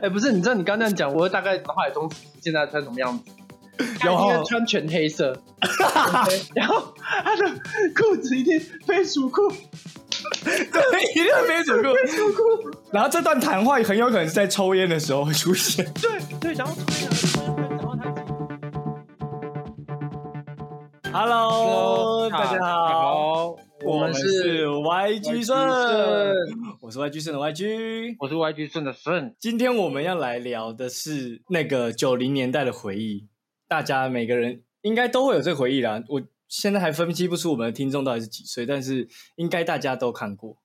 哎，不是，你知道你刚刚那样讲，我大概脑海中现在穿什么样子？他一定穿全黑色，然后他的裤子一定飞鼠裤，对，一定飞鼠裤，飞鼠裤。然后这段谈话很有可能是在抽烟的时候会出现。对对，然后抽烟，然后他。Hello，大家好，我们是 YG 顺，我是 YG 顺的 YG，我是 YG 顺的顺。今天我们要来聊的是那个九零年代的回忆。大家每个人应该都会有这个回忆啦。我现在还分析不出我们的听众到底是几岁，但是应该大家都看过。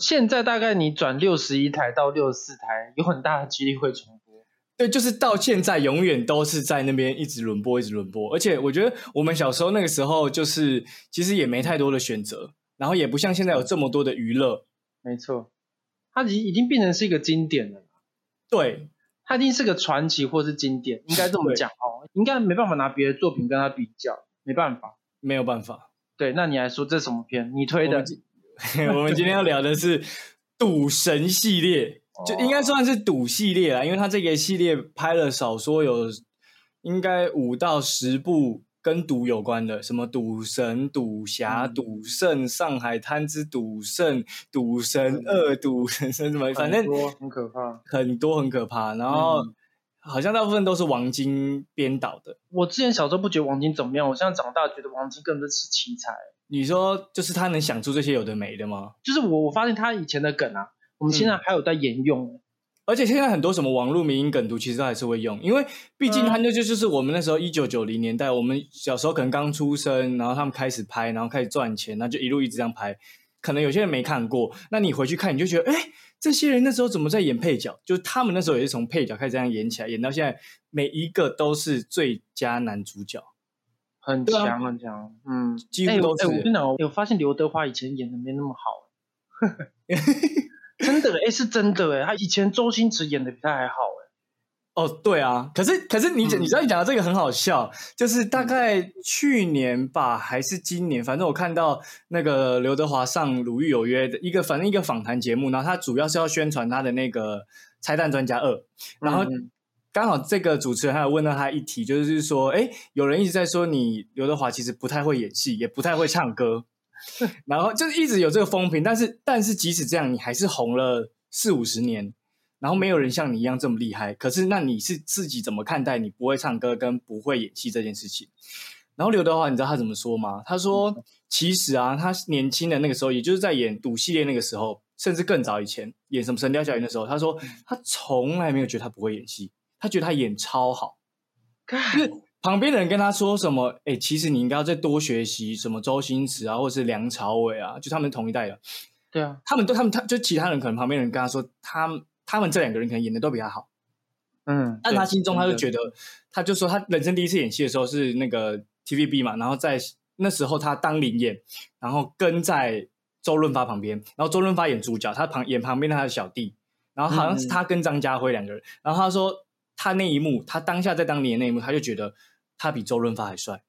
现在大概你转六十一台到六十四台，有很大的几率会重播。对，就是到现在永远都是在那边一直轮播，一直轮播。而且我觉得我们小时候那个时候，就是其实也没太多的选择，然后也不像现在有这么多的娱乐。没错，它已已经变成是一个经典了。对。它一定是个传奇或是经典，应该这么讲哦，应该没办法拿别的作品跟它比较，没办法，没有办法。对，那你来说这什么片？你推的？我们今天要聊的是《赌神》系列，就应该算是赌系列啦，因为它这个系列拍了少说有应该五到十部。跟赌有关的，什么赌神、赌侠、赌圣、上海滩之赌圣、赌神二、赌神什么，反正很可怕，很多很可怕。然后好像大部分都是王晶编导的。我之前小时候不觉得王晶怎么样，我现在长大觉得王晶根本是奇才。你说就是他能想出这些有的没的吗？就是我我发现他以前的梗啊，我们现在还有在沿用。而且现在很多什么网络民营梗图，其实都还是会用，因为毕竟它那就就是我们那时候一九九零年代，我们小时候可能刚出生，然后他们开始拍，然后开始赚钱，那就一路一直这样拍。可能有些人没看过，那你回去看，你就觉得，哎，这些人那时候怎么在演配角？就他们那时候也是从配角开始这样演起来，演到现在，每一个都是最佳男主角，很强很强，嗯，几乎都是。我跟你讲，我发现刘德华以前演的没那么好。真的哎，是真的哎，他以前周星驰演的比他还好哎。哦，对啊，可是可是你你知道你讲的这个很好笑，就是大概去年吧，还是今年，反正我看到那个刘德华上《鲁豫有约》的一个，反正一个访谈节目，然后他主要是要宣传他的那个《拆弹专家二》，然后刚好这个主持人还有问到他一题，就是说，哎，有人一直在说你刘德华其实不太会演戏，也不太会唱歌。然后就是一直有这个风评，但是但是即使这样，你还是红了四五十年，然后没有人像你一样这么厉害。可是那你是自己怎么看待你不会唱歌跟不会演戏这件事情？然后刘德华，你知道他怎么说吗？他说：“其实啊，他年轻的那个时候，也就是在演赌系列那个时候，甚至更早以前演什么《神雕侠侣》的时候，他说他从来没有觉得他不会演戏，他觉得他演超好。”旁边的人跟他说什么？哎，其实你应该要再多学习什么周星驰啊，或者是梁朝伟啊，就他们同一代的。对啊，他们都他们他就其他人可能旁边人跟他说，他他们这两个人可能演的都比他好。嗯，但他心中他就觉得，他就说他人生第一次演戏的时候是那个 TVB 嘛，然后在那时候他当领演，然后跟在周润发旁边，然后周润发演主角，他旁演旁边的他的小弟，然后好像是他跟张家辉两个人，然后他说他那一幕，他当下在当年那一幕，他就觉得。他比周润发还帅，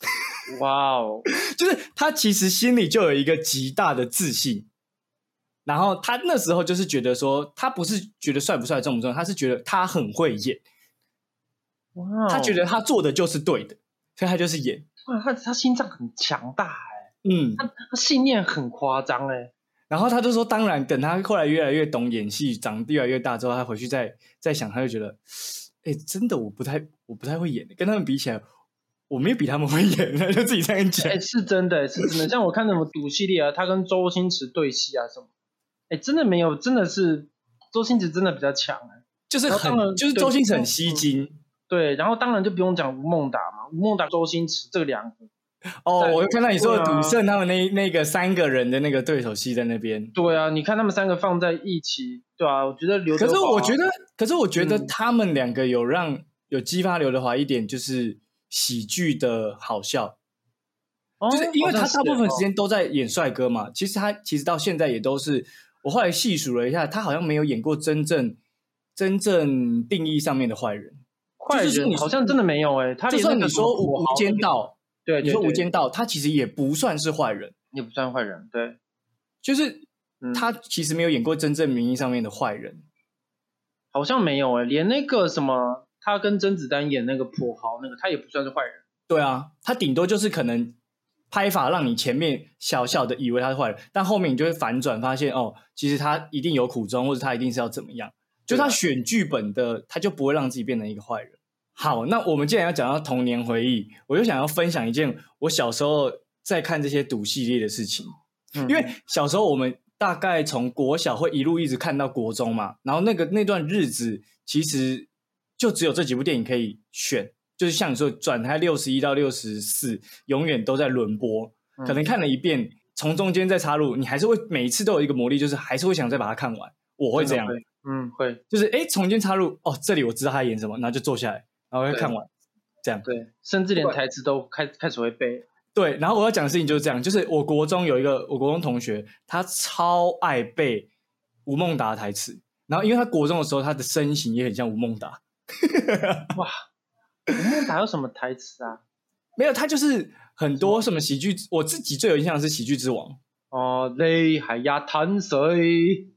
哇哦！就是他其实心里就有一个极大的自信，然后他那时候就是觉得说，他不是觉得帅不帅重不重要，他是觉得他很会演，哇！他觉得他做的就是对的，所以他就是演。哇，他他心脏很强大哎，嗯，他他信念很夸张哎。然后他就说，当然，等他后来越来越懂演戏，长得越来越大之后，他回去再再想，他就觉得。哎，真的我不太我不太会演，跟他们比起来，我没有比他们会演，就自己这样讲。哎，是真的，是真的。像我看什么赌系列啊，他跟周星驰对戏啊什么，哎，真的没有，真的是周星驰真的比较强哎，就是很就是周星驰很吸睛。对，然后当然就不用讲吴孟达嘛，吴孟达、周星驰这两个。哦，我又看到你说的赌圣他们那那个三个人的那个对手戏在那边。对啊，你看他们三个放在一起，对啊，我觉得刘。可是我觉得，可是我觉得他们两个有让有激发刘德华一点，就是喜剧的好笑。哦。就是因为他大部分时间都在演帅哥嘛，其实他其实到现在也都是。我后来细数了一下，他好像没有演过真正真正定义上面的坏人。坏人好像真的没有哎，他就算你说无间道。对，你说《无间道》，他其实也不算是坏人，也不算坏人。对，就是他其实没有演过真正名义上面的坏人。好像没有哎，连那个什么，他跟甄子丹演那个跛豪那个，他也不算是坏人。对啊，他顶多就是可能拍法让你前面小小的以为他是坏人，但后面你就会反转，发现哦，其实他一定有苦衷，或者他一定是要怎么样。就他选剧本的，他就不会让自己变成一个坏人。好，那我们既然要讲到童年回忆，我就想要分享一件我小时候在看这些赌系列的事情。因为小时候我们大概从国小会一路一直看到国中嘛，然后那个那段日子其实就只有这几部电影可以选，就是像你说转台六十一到六十四，永远都在轮播，可能看了一遍，从中间再插入，你还是会每一次都有一个魔力，就是还是会想再把它看完。我会这样，嗯，会，就是哎，从间插入，哦，这里我知道他演什么，然后就坐下来。然后会看完，这样对，甚至连台词都开开始会背。对，然后我要讲的事情就是这样，就是我国中有一个我国中同学，他超爱背吴孟达台词。然后因为他国中的时候，他的身形也很像吴孟达。哇，吴孟达有什么台词啊？没有，他就是很多什么喜剧。我自己最有印象的是《喜剧之王》哦，泪海呀潭水，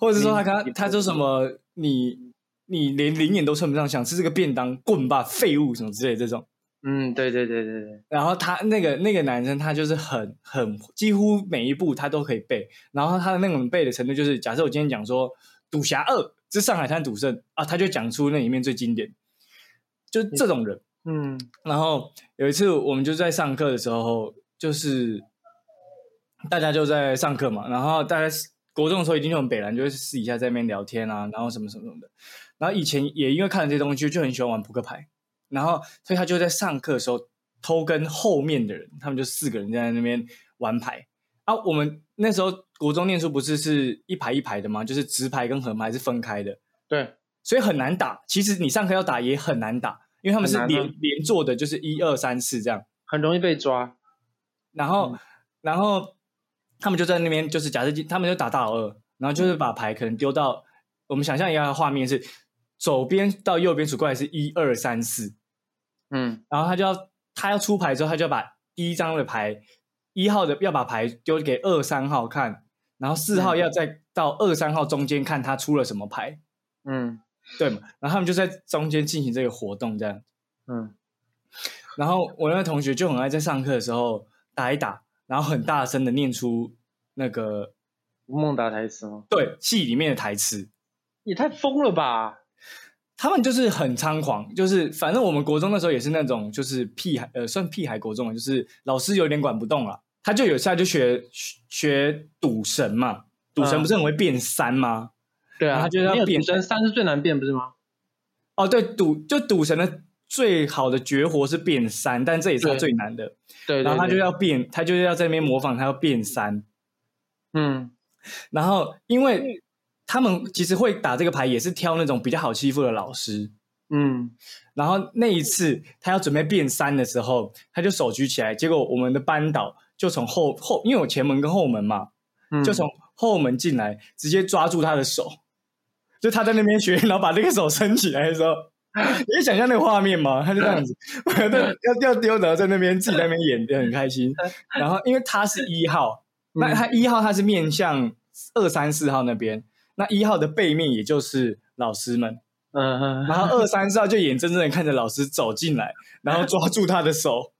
或者说他刚他说什么你。你连零眼都称不上，想吃这个便当，滚吧，废物什么之类这种。嗯，对对对对对。然后他那个那个男生，他就是很很几乎每一步他都可以背。然后他的那种背的程度，就是假设我今天讲说《赌侠二之上海滩赌圣》啊，他就讲出那里面最经典，就是这种人。嗯。然后有一次我们就在上课的时候，就是大家就在上课嘛，然后大家国中的时候一定就很北蓝，就会私底下在那边聊天啊，然后什么什么什么的。然后以前也因为看了这些东西，就很喜欢玩扑克牌。然后所以他就在上课的时候偷跟后面的人，他们就四个人在那边玩牌。啊，我们那时候国中念书不是是一排一排的吗？就是直排跟横排是分开的。对，所以很难打。其实你上课要打也很难打，因为他们是连连坐的，就是一二三四这样，很容易被抓。然后，然后他们就在那边，就是假设他们就打大老二，然后就是把牌可能丢到我们想象一下的画面是。左边到右边数过来是一二三四，嗯，然后他就要他要出牌之后，他就要把第一张的牌一号的要把牌丢给二三号看，然后四号要再到二三号中间看他出了什么牌，嗯，对嘛，然后他们就在中间进行这个活动，这样，嗯，然后我那个同学就很爱在上课的时候打一打，然后很大声的念出那个吴孟达台词吗？对，戏里面的台词，也太疯了吧！他们就是很猖狂，就是反正我们国中那时候也是那种，就是屁孩，呃，算屁孩国中，就是老师有点管不动了，他就有下就学学赌神嘛，赌神不是很会变三吗？对啊，他就要变神，三是最难变，不是吗？哦，对，赌就赌神的最好的绝活是变三，但这也是他最难的。对，然后他就要变，他就要在那边模仿，他要变三。嗯，然后因为。他们其实会打这个牌，也是挑那种比较好欺负的老师。嗯，然后那一次他要准备变三的时候，他就手举起来，结果我们的班导就从后后，因为我前门跟后门嘛，就从后门进来，直接抓住他的手，就他在那边学，然后把那个手伸起来的时候，你想象那个画面吗？他就这样子，要要丢然后在那边自己在那边演的很开心。然后因为他是一号，那他一号他是面向二三四号那边。那一号的背面也就是老师们，嗯嗯，然后二三四号就眼睁睁的看着老师走进来，然后抓住他的手，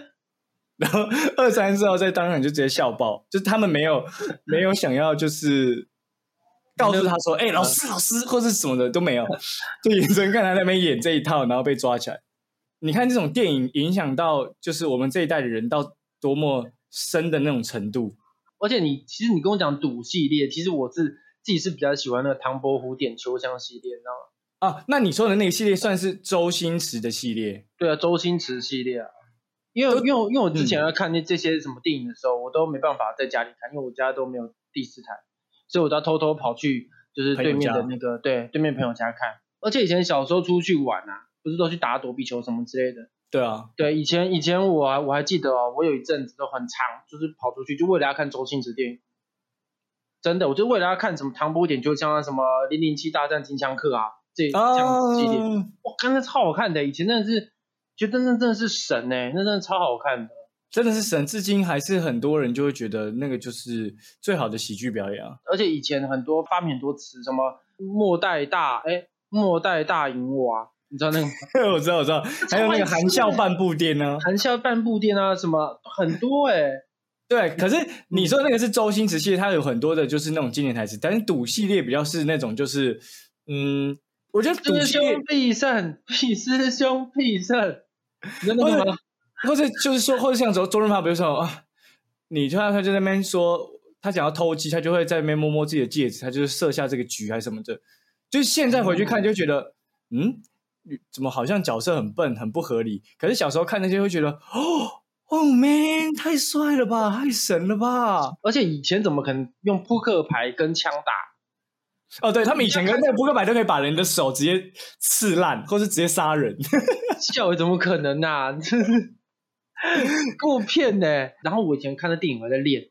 然后二三四号在当场就直接笑爆，就是他们没有没有想要就是告诉他说，哎，老师老师或是什么的都没有，就眼睁看他那边演这一套，然后被抓起来。你看这种电影影响到就是我们这一代的人到多么深的那种程度，而且你其实你跟我讲赌系列，其实我是。自己是比较喜欢那个唐伯虎点秋香系列，你知道吗？啊，那你说的那个系列算是周星驰的系列？对啊，周星驰系列啊。因为因为因为我之前要看那这些什么电影的时候，我都没办法在家里看，因为我家都没有第四台，所以我都要偷偷跑去就是对面的那个对对面朋友家看。而且以前小时候出去玩啊，不是都去打躲避球什么之类的？对啊，对，以前以前我我还记得哦，我有一阵子都很长，就是跑出去就为了要看周星驰电影。真的，我就为了要看什么唐伯点，就像什么零零七大战金枪客啊，这这样子系列，哇，看的超好看的，以前真的是觉得那真的是神呢，那真的超好看的，真的是神，至今还是很多人就会觉得那个就是最好的喜剧表演啊。而且以前很多发明很多词，什么末代大哎末代大银娃，你知道那个？我知道我知道，还有那个含笑半步癫呢，含笑半步癫啊，什么很多哎。对，可是你说那个是周星驰系列，它有很多的就是那种经典台词，但是赌系列比较是那种就是嗯，我觉得赌师兄必胜，必师兄必胜，真的吗？或者就是说，或者像周周润发，比如说啊，你他他就在那边说他想要偷鸡，他就会在那边摸摸自己的戒指，他就是设下这个局还是什么的。就是现在回去看就觉得，嗯，怎么好像角色很笨，很不合理。可是小时候看那些会觉得，哦。哦，man，太帅了吧，太神了吧！而且以前怎么可能用扑克牌跟枪打？哦，对他们以前跟那个扑克牌都可以把人的手直接刺烂，或是直接杀人。笑伟怎么可能呐？给我骗呢！然后我以前看的电影还在练。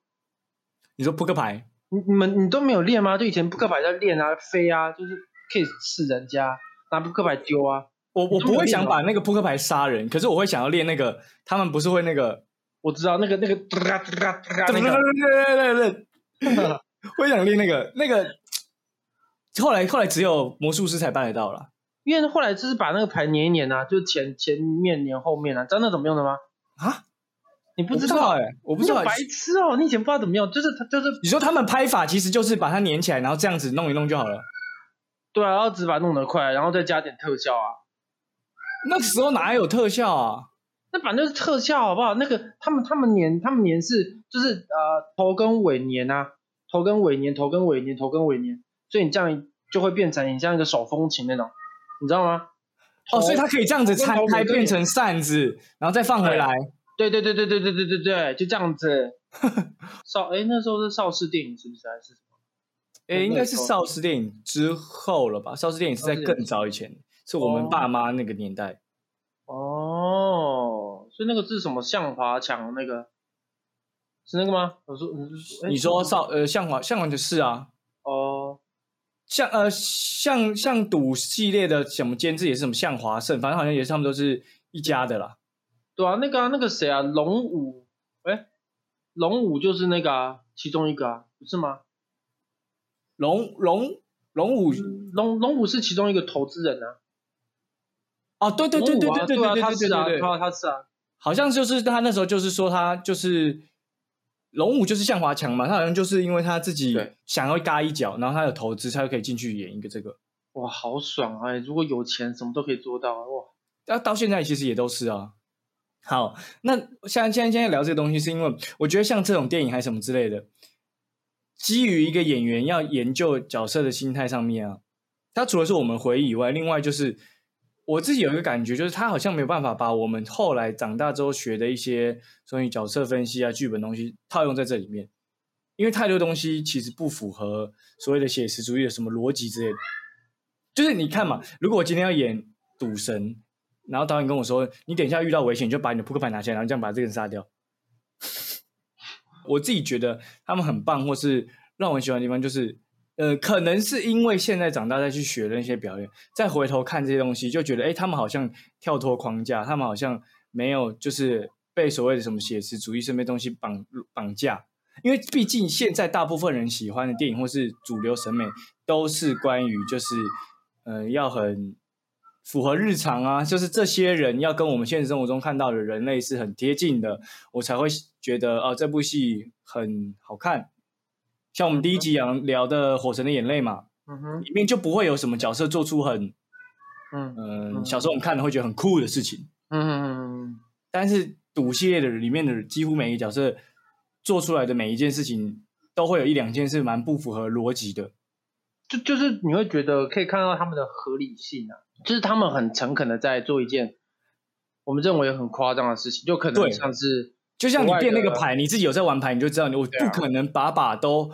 你说扑克牌？你你们你都没有练吗？就以前扑克牌在练啊，飞啊，就是可以刺人家，拿扑克牌丢啊。我我不会想把那个扑克牌杀人，可是我会想要练那个。他们不是会那个？我知道那个那个，对对对对对，会 想练那个那个。后来后来只有魔术师才办得到了，因为后来就是把那个牌粘一粘啊，就前前面粘后面啊，知道那怎么用的吗？啊？你不知道哎？我不知道，白痴哦！你以前不知道怎么用，就是他就是你说他们拍法其实就是把它粘起来，然后这样子弄一弄就好了。对啊，然后只把弄得快，然后再加点特效啊。那时候哪有特效啊？那反正是特效，好不好？那个他们他们粘他们粘是就是呃头跟尾粘啊，头跟尾粘，头跟尾粘，头跟尾粘，所以你这样就会变成你像一个手风琴那种，你知道吗？哦，所以它可以这样子拆开变成扇子，然后再放回来。对对对对对对对对对，就这样子。邵哎，那时候是邵氏电影是不是还是什么？哎，应该是邵氏电影之后了吧？邵氏电影是在更早以前。是我们爸妈那个年代，哦，所以那个是什么向华强那个是那个吗？我说，你说少呃向华向华就是啊，哦，像呃像像赌系列的什么监制也是什么向华胜，反正好像也是他们都是一家的啦。对啊，那个那个谁啊，龙武，哎，龙武就是那个啊，其中一个啊，不是吗？龙龙龙武龙龙武是其中一个投资人啊。哦，对对对对对对对对对对对，他他是啊，好像就是他那时候就是说他就是龙武就是向华强嘛，他好像就是因为他自己想要嘎一脚，然后他有投资，他就可以进去演一个这个。哇，好爽哎！如果有钱，什么都可以做到哇！那到现在其实也都是啊。好，那现在现在现在聊这个东西，是因为我觉得像这种电影还是什么之类的，基于一个演员要研究角色的心态上面啊，他除了是我们回忆以外，另外就是。我自己有一个感觉，就是他好像没有办法把我们后来长大之后学的一些所以角色分析啊、剧本东西套用在这里面，因为太多东西其实不符合所谓的写实主义的什么逻辑之类的。就是你看嘛，如果我今天要演赌神，然后导演跟我说，你等一下遇到危险，你就把你的扑克牌拿起来，然后这样把这个人杀掉。我自己觉得他们很棒，或是让我喜欢的地方就是。呃，可能是因为现在长大再去学那些表演，再回头看这些东西，就觉得，哎，他们好像跳脱框架，他们好像没有就是被所谓的什么写实主义这些东西绑绑架。因为毕竟现在大部分人喜欢的电影或是主流审美，都是关于就是，呃，要很符合日常啊，就是这些人要跟我们现实生活中看到的人类是很贴近的，我才会觉得，哦，这部戏很好看。像我们第一集讲聊的《火神的眼泪》嘛，嗯哼，里面就不会有什么角色做出很，嗯嗯，小时候我们看的会觉得很酷的事情，嗯嗯嗯，但是赌系列的里面的几乎每一个角色做出来的每一件事情，都会有一两件是蛮不符合逻辑的，就就是你会觉得可以看到他们的合理性啊，就是他们很诚恳的在做一件我们认为很夸张的事情，就可能像是。就像你变那个牌，你自己有在玩牌，你就知道，我不可能把把都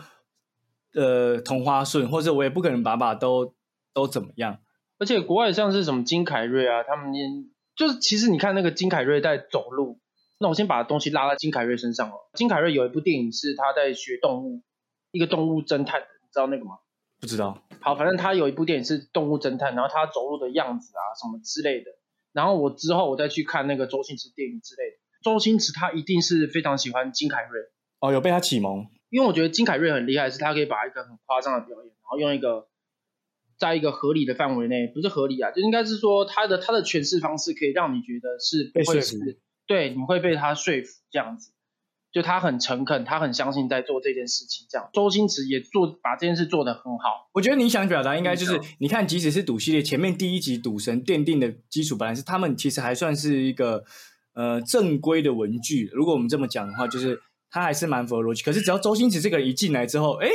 呃同花顺，或者我也不可能把把都都怎么样。而且国外像是什么金凯瑞啊，他们就是其实你看那个金凯瑞在走路，那我先把东西拉到金凯瑞身上哦。金凯瑞有一部电影是他在学动物，一个动物侦探，你知道那个吗？不知道。好，反正他有一部电影是动物侦探，然后他走路的样子啊什么之类的。然后我之后我再去看那个周星驰电影之类的。周星驰他一定是非常喜欢金凯瑞哦，有被他启蒙。因为我觉得金凯瑞很厉害，是他可以把一个很夸张的表演，然后用一个在一个合理的范围内，不是合理啊，就应该是说他的他的诠释方式可以让你觉得是不会是，对，你会被他说服这样子，就他很诚恳，他很相信在做这件事情，这样。周星驰也做把这件事做得很好。我觉得你想表达应该就是，你看，即使是赌系列前面第一集赌神奠定的基础，本来是他们其实还算是一个呃正规的文具。如果我们这么讲的话，就是他还是蛮符合逻辑。可是只要周星驰这个人一进来之后，哎。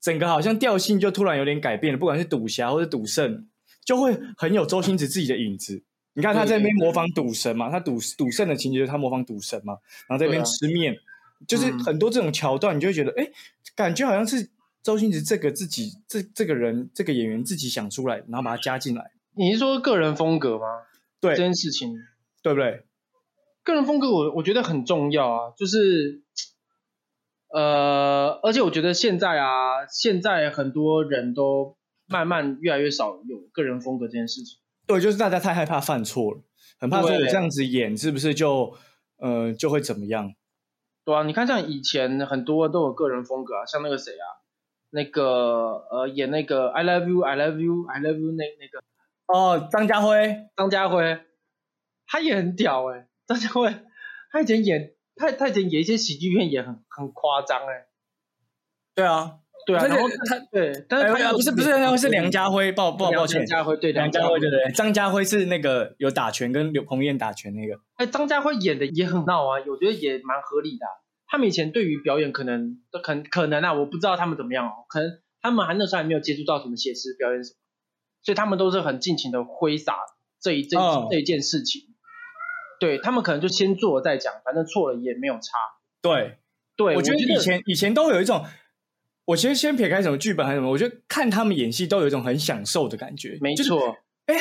整个好像调性就突然有点改变了，不管是赌侠或者赌圣，就会很有周星驰自己的影子。你看他在那边模仿赌神嘛，他赌赌圣的情节，他模仿赌神嘛，然后在那边吃面，就是很多这种桥段，你就会觉得，哎，感觉好像是周星驰这个自己这这个人这个演员自己想出来，然后把它加进来。你是说个人风格吗？对这件事情，对不对？个人风格，我我觉得很重要啊，就是。呃，而且我觉得现在啊，现在很多人都慢慢越来越少有个人风格这件事情。对，就是大家太害怕犯错了，很怕说我这样子演是不是就呃就会怎么样？对啊，你看像以前很多都有个人风格啊，像那个谁啊，那个呃演那个 I love you I love you I love you 那那个哦张家辉张家辉，他也很屌哎，张家辉他以前演。他他以前演一些喜剧片也很很夸张哎，对啊，对啊，然后他对，但是他不是不是那是梁家辉，抱抱抱歉，梁家辉对梁家辉对对，张家辉是那个有打拳跟刘鹏燕打拳那个，哎，张家辉演的也很闹啊，我觉得也蛮合理的。他们以前对于表演可能都可可能啊，我不知道他们怎么样哦，可能他们还那时候还没有接触到什么写实表演什么，所以他们都是很尽情的挥洒这一这这一件事情。对他们可能就先做了再讲，反正错了也没有差。对，对我觉得以前以前都有一种，我先先撇开什么剧本还是什么，我觉得看他们演戏都有一种很享受的感觉。没错，哎，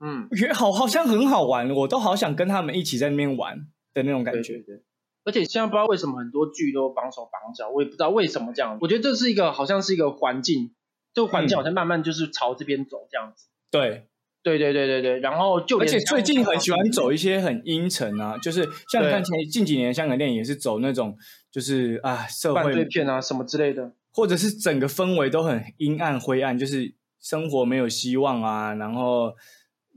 嗯，也好好像很好玩，我都好想跟他们一起在那边玩的那种感觉。对，而且现在不知道为什么很多剧都绑手绑脚，我也不知道为什么这样。我觉得这是一个好像是一个环境，这个环境好像慢慢就是朝这边走这样子。对。对对对对对，然后就而且最近很喜欢走一些很阴沉啊，就是像看前近几年香港电影也是走那种就是啊社会片啊什么之类的，或者是整个氛围都很阴暗灰暗，就是生活没有希望啊，然后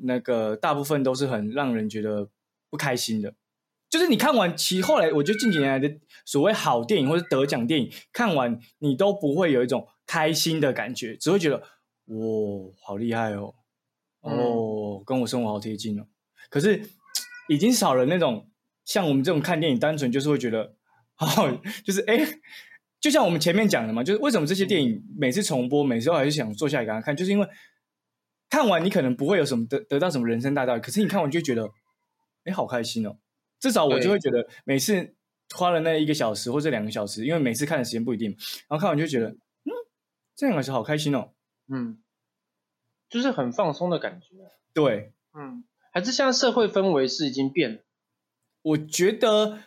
那个大部分都是很让人觉得不开心的。就是你看完其后来，我觉得近几年来的所谓好电影或者得奖电影，看完你都不会有一种开心的感觉，只会觉得哇好厉害哦。哦，跟我生活好贴近哦。可是已经少了那种像我们这种看电影，单纯就是会觉得，哦，就是哎，就像我们前面讲的嘛，就是为什么这些电影每次重播，每次都还是想坐下来给他看，就是因为看完你可能不会有什么得得到什么人生大道理，可是你看完就觉得，哎，好开心哦。至少我就会觉得，每次花了那一个小时或者两个小时，因为每次看的时间不一定，然后看完就觉得，嗯，这两个小时好开心哦。嗯。就是很放松的感觉，对，嗯，还是现在社会氛围是已经变了。我觉得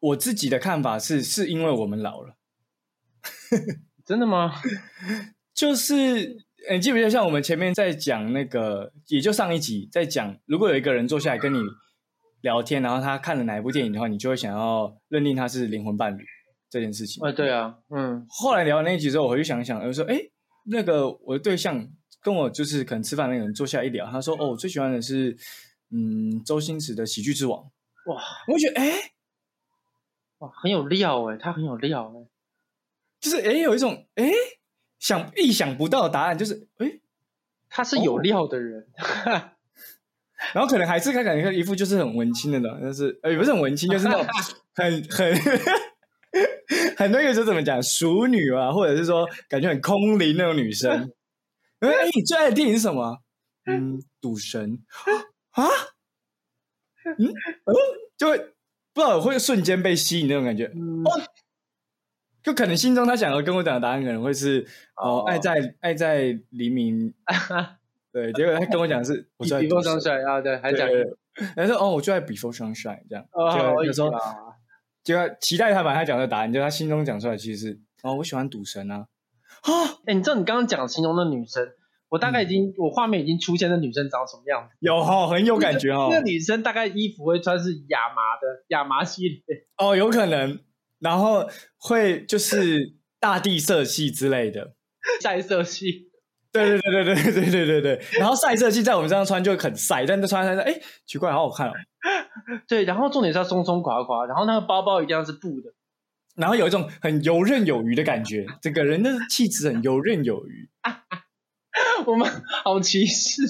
我自己的看法是，是因为我们老了。真的吗？就是，你记不记得像我们前面在讲那个，也就上一集在讲，如果有一个人坐下来跟你聊天，然后他看了哪一部电影的话，你就会想要认定他是灵魂伴侣这件事情。啊，对啊，嗯。后来聊那一集之后，我回去想一想，我说，哎，那个我的对象。跟我就是可能吃饭那个人坐下一聊，他说：“哦，我最喜欢的是嗯周星驰的《喜剧之王》。”哇，我觉得哎，哇很有料哎，他很有料哎，就是哎有一种哎想意想不到的答案，就是哎他是有料的人，然后可能还是他感觉一副就是很文青的呢，但是哎不是很文青，就是那种 很很 很多个就怎么讲熟女啊，或者是说感觉很空灵那种女生。哎，你最爱的电影是什么？嗯，赌神啊，嗯，就会不知道会瞬间被吸引那种感觉。哦，就可能心中他想要跟我讲的答案可能会是哦，爱在爱在黎明。对，结果他跟我讲是 比 Before Sunshine 啊，对，还讲，他说哦，我最爱 Before Sunshine 这样。哦有时候就要期待他把他讲的答案，就他心中讲出来，其实是哦，我喜欢赌神啊。啊，哎，你知道你刚刚讲形容的女生，我大概已经，我画面已经出现，那女生长什么样子？有哈，很有感觉哈。那女生大概衣服会穿是亚麻的，亚麻系列。哦，有可能，然后会就是大地色系之类的，晒色系。对对对对对对对对对。然后晒色系在我们身上穿就很晒，但是穿穿穿，哎，奇怪，好好看哦。对，然后重点是要松松垮垮，然后那个包包一定要是布的，然后有一种很游刃有余的感觉，整个人的气质很游刃有余。我们好歧视，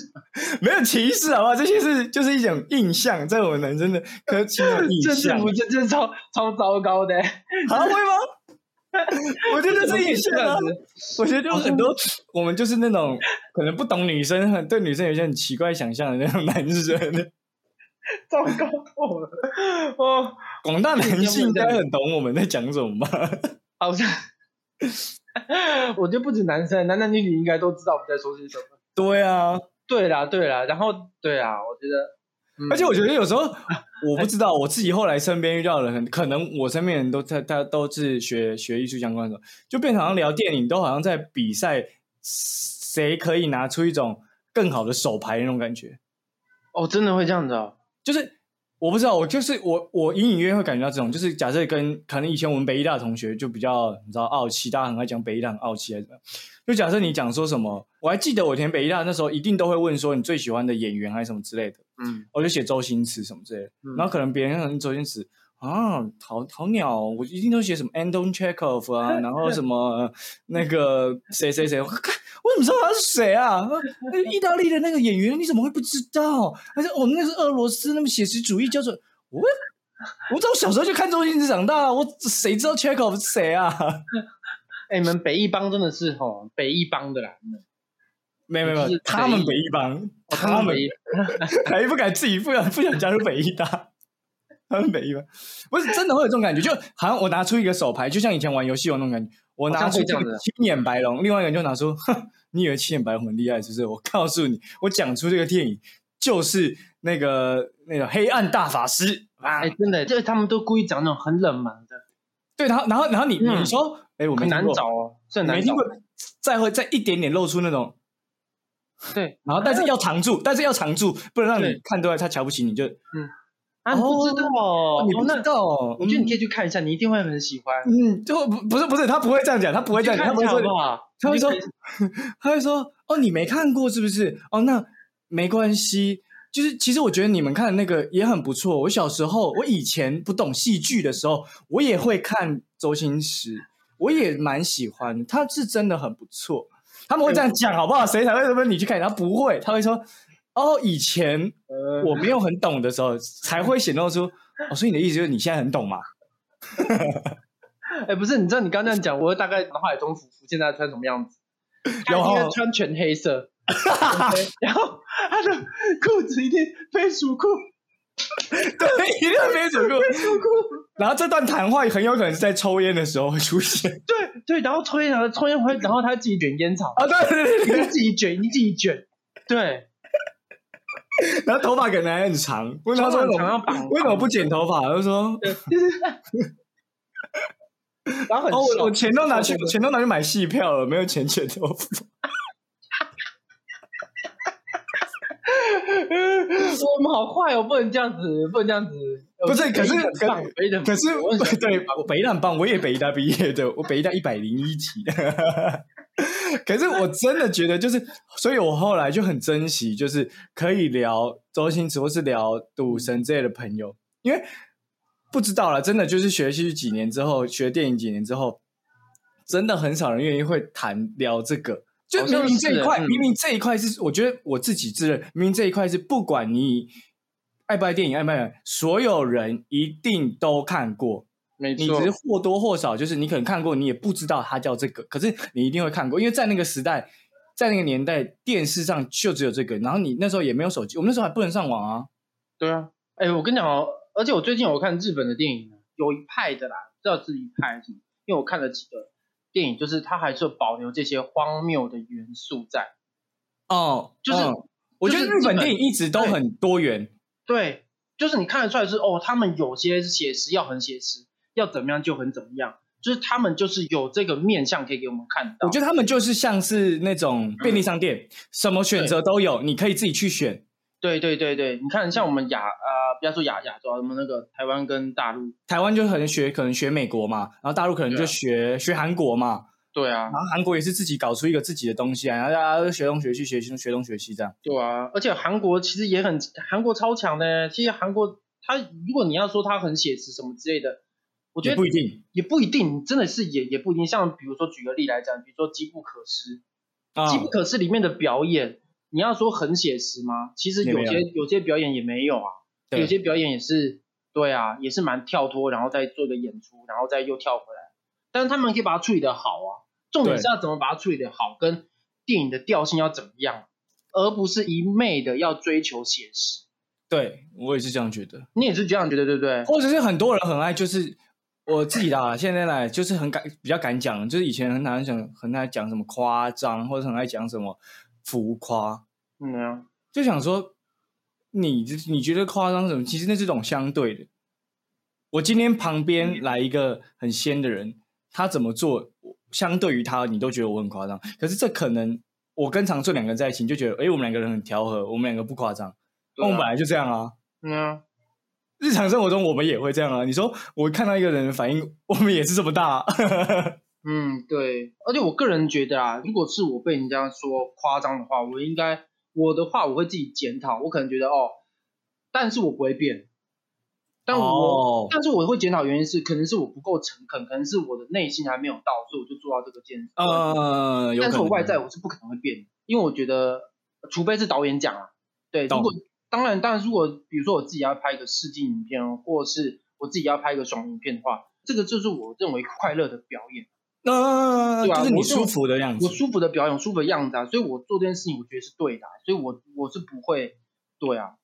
没有歧视好不好？这些是就是一种印象，在我们男生的可亲的印象。这这这超超糟糕的，还会吗？我觉得这是印象啊。我觉得就很多我们就是那种可能不懂女生，很对女生有些很奇怪想象的那种男生。糟糕透了！哦，广大男性应该很懂我们在讲什么吧？好像。我觉得不止男生，男男女女应该都知道我们在说些什么。对啊，对啦，对啦，然后对啊，我觉得，而且我觉得有时候我不知道，我自己后来身边遇到的人，可能我身边人都在，他都是学学艺术相关的，就变成好像聊电影，都好像在比赛，谁可以拿出一种更好的手牌那种感觉。哦，真的会这样子啊？就是。我不知道，我就是我，我隐隐约约会感觉到这种，就是假设跟可能以前我们北医大同学就比较你知道傲气，大家很爱讲北医大很傲气还是怎么？就假设你讲说什么，我还记得我填北医大那时候一定都会问说你最喜欢的演员还是什么之类的，嗯，我就写周星驰什么之类的，然后可能别人可能周星驰啊，好好鸟，我一定都写什么 Anton Chekhov 啊，然后什 么那个谁谁谁。我怎么知道他是谁啊？那意大利的那个演员，你怎么会不知道？而且我们那是俄罗斯，那么写实主义叫做我，我从小时候就看周星驰长大，我谁知道 Chekhov 是谁啊？哎，你们北一帮真的是吼北一帮的啦，没有没有，他们北一帮，他们 还不敢自己不想不想加入北一大，他们北一帮不是真的会有这种感觉，就好像我拿出一个手牌，就像以前玩游戏有那种感觉。我拿出青眼白龙，另外一个人就拿出，你以为青眼白龙很厉害是不是？我告诉你，我讲出这个电影就是那个那个黑暗大法师啊！哎，真的，就是他们都故意讲那种很冷门的。对，然后然后然后你你说，哎，我很难找哦，这难找。再会再一点点露出那种，对，然后但是要藏住，但是要藏住，不能让你看出来他瞧不起你，就嗯。你不知道，你不知道，我觉得你可以去看一下，你一定会很喜欢。嗯，就不不是不是，他不会这样讲，他不会这样，他不会说，他会说，他会说，哦，你没看过是不是？哦，那没关系，就是其实我觉得你们看的那个也很不错。我小时候，我以前不懂戏剧的时候，我也会看周星驰，我也蛮喜欢，他是真的很不错。他们会这样讲，好不好？谁才会说你去看？他不会，他会说。哦，以前我没有很懂的时候，才会显露出。哦，所以你的意思就是你现在很懂嘛？哎，不是，你知道你刚这样讲，我大概脑海中浮浮现在穿什么样子？然后穿全黑色，然后他的裤子一定飞鼠裤，对，一定飞鼠裤，飞鼠裤。然后这段谈话很有可能是在抽烟的时候会出现。对对，然后抽烟，然后抽烟会，然后他自己卷烟草啊，对对对，你自己卷，你自己卷，对。然后头发可能还很长，问他说：“为什么不剪头发？”他说：“ 然后很哦，我我钱都拿去，钱都拿去买戏票了，没有钱剪头发。”我们好坏哦，不能这样子，不能这样子。不是，可是可可是对，我北大棒，我也北大毕业的，我北大一百零一级。可是我真的觉得，就是，所以我后来就很珍惜，就是可以聊周星驰或是聊赌神之类的朋友，因为不知道了，真的就是学戏几年之后，学电影几年之后，真的很少人愿意会谈聊这个。就明明这一块，明明这一块是，我觉得我自己自认，明明这一块是，不管你爱不爱电影，爱不爱，所有人一定都看过。你只是或多或少，就是你可能看过，你也不知道它叫这个，可是你一定会看过，因为在那个时代，在那个年代，电视上就只有这个，然后你那时候也没有手机，我们那时候还不能上网啊。对啊，哎，我跟你讲哦，而且我最近有看日本的电影，有一派的啦，知道是一派什么？因为我看了几个电影，就是它还是保留这些荒谬的元素在。哦，就是我觉得日本电影一直都很多元。对，就是你看得出来是哦，他们有些写实要很写实。要怎么样就很怎么样，就是他们就是有这个面相可以给我们看到。我觉得他们就是像是那种便利商店，什么选择都有，你可以自己去选。对对对对，你看像我们亚呃，不要说亚亚洲，我们那个台湾跟大陆，台湾就可能学可能学美国嘛，然后大陆可能就学学韩国嘛，对啊，然后韩国也是自己搞出一个自己的东西啊，然后大家都学东学西，学学东学西这样。对啊，而且韩国其实也很，韩国超强的。其实韩国它，如果你要说它很写实什么之类的，我觉得不一定，也不一定，真的是也也不一定。像比如说举个例来讲，比如说《机不可失》，《机不可失》里面的表演，你要说很写实吗？其实有些有些表演也没有啊，有些表演也是，对啊，也是蛮跳脱，然后再做一个演出，然后再又跳回来。但是他们可以把它处理的好啊，重点是要怎么把它处理的好，跟电影的调性要怎么样，而不是一昧的要追求写实。对我也是这样觉得，你也是这样觉得对不对？或者是很多人很爱，就是我自己的，现在来就是很敢比较敢讲，就是以前很难讲，很爱讲什么夸张，或者很爱讲什么浮夸，嗯啊，就想说你你觉得夸张什么？其实那是种相对的。我今天旁边来一个很仙的人。他怎么做，相对于他，你都觉得我很夸张。可是这可能，我跟常顺两个人在一起，你就觉得，哎，我们两个人很调和，我们两个不夸张。我们本来就这样啊。嗯啊。日常生活中我们也会这样啊。你说我看到一个人的反应，我们也是这么大。嗯，对。而且我个人觉得啊，如果是我被人家说夸张的话，我应该我的话我会自己检讨。我可能觉得哦，但是我不会变。但我，但是我会检讨原因是，可能是我不够诚恳，可能是我的内心还没有到，所以我就做到这个件事。呃，但是我外在我是不可能会变，因为我觉得，除非是导演讲啊，对，如果当然，当然，如果比如说我自己要拍一个试镜影片，或者是我自己要拍一个爽影片的话，这个就是我认为快乐的表演，呃，对就是你舒服的样子，我舒服的表演，舒服的样子啊，所以我做这件事情，我觉得是对的，所以我我是不会，对啊。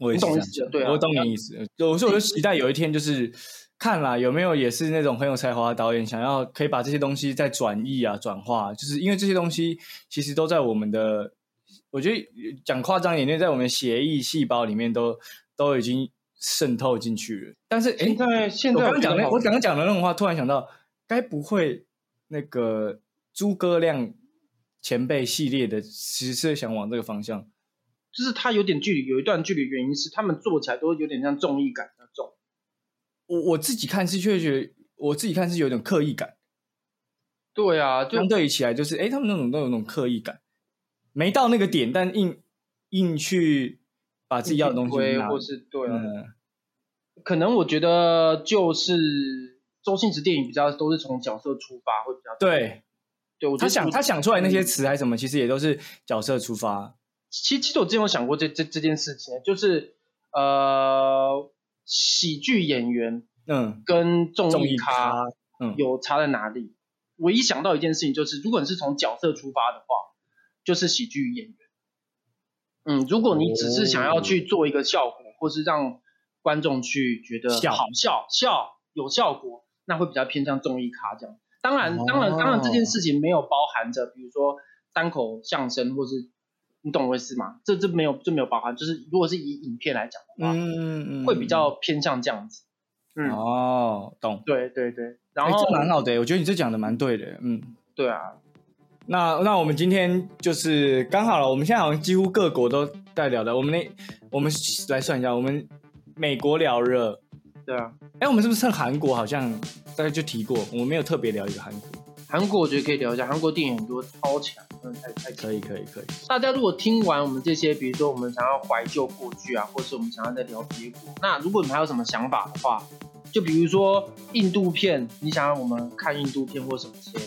我也懂意思，对啊，我懂你意思。我说，我就期待有一天，就是看啦有没有也是那种很有才华的导演，想要可以把这些东西再转译啊、转化，就是因为这些东西其实都在我们的，我觉得讲夸张一点，在我们血液细胞里面都都已经渗透进去了。但是，哎，在现在我刚讲的，我刚刚讲的那种话，突然想到，该不会那个诸葛亮前辈系列的，其实是想往这个方向。就是他有点距离，有一段距离，原因是他们做起来都有点像综艺感那种。我我自己看是确实，我自己看是有点刻意感。对啊，相对起来就是，哎，他们那种都有那种刻意感，没到那个点，但硬硬去把自己要的东西拿，或是对，可能我觉得就是周星驰电影比较都是从角色出发会比较对，对我，他想他想出来那些词还是什么，其实也都是角色出发。其其实我之前有想过这这这件事情，就是呃，喜剧演员嗯。跟综艺咖嗯。有差在哪里？我一想到一件事情，就是如果你是从角色出发的话，就是喜剧演员。嗯，如果你只是想要去做一个效果，或是让观众去觉得好笑笑有效果，那会比较偏向综艺咖这样。当然，当然，当然这件事情没有包含着，比如说单口相声或是。你懂我意思吗？这这没有这没有包含，就是如果是以影片来讲的话，嗯嗯会比较偏向这样子。嗯哦，懂。对对对，然后这蛮好的，我觉得你这讲的蛮对的。嗯，对啊。那那我们今天就是刚好了，我们现在好像几乎各国都在聊的。我们那我们来算一下，我们美国聊热，对啊。哎，我们是不是趁韩国好像大概就提过，我们没有特别聊一个韩国。韩国我觉得可以聊一下，韩国电影很多超强，真的太太可以可以可以。大家如果听完我们这些，比如说我们想要怀旧过去啊，或是我们想要再聊别国，那如果你还有什么想法的话，就比如说印度片，你想要我们看印度片或什么些，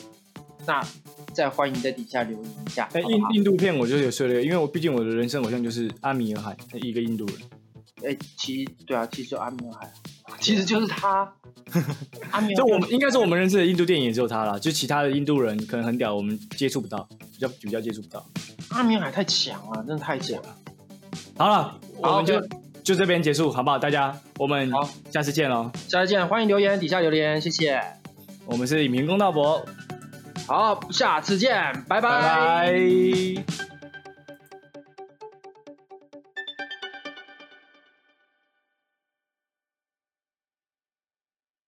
那再欢迎在底下留言一下。哎，印印度片我就有涉猎，因为我毕竟我的人生偶像就是阿米尔海，一个印度人。哎，其对啊，其实阿米尔海。其实就是他，阿米尔就我们应该是我们认识的印度电影也只有他了，就其他的印度人可能很屌，我们接触不到，比较比较接触不到。阿米尔太强了，真的太强了。好了，我们就就这边结束，好不好？大家，我们好，下次见喽！下次见，欢迎留言，底下留言，谢谢。我们是影评公道博，好，下次见，拜拜。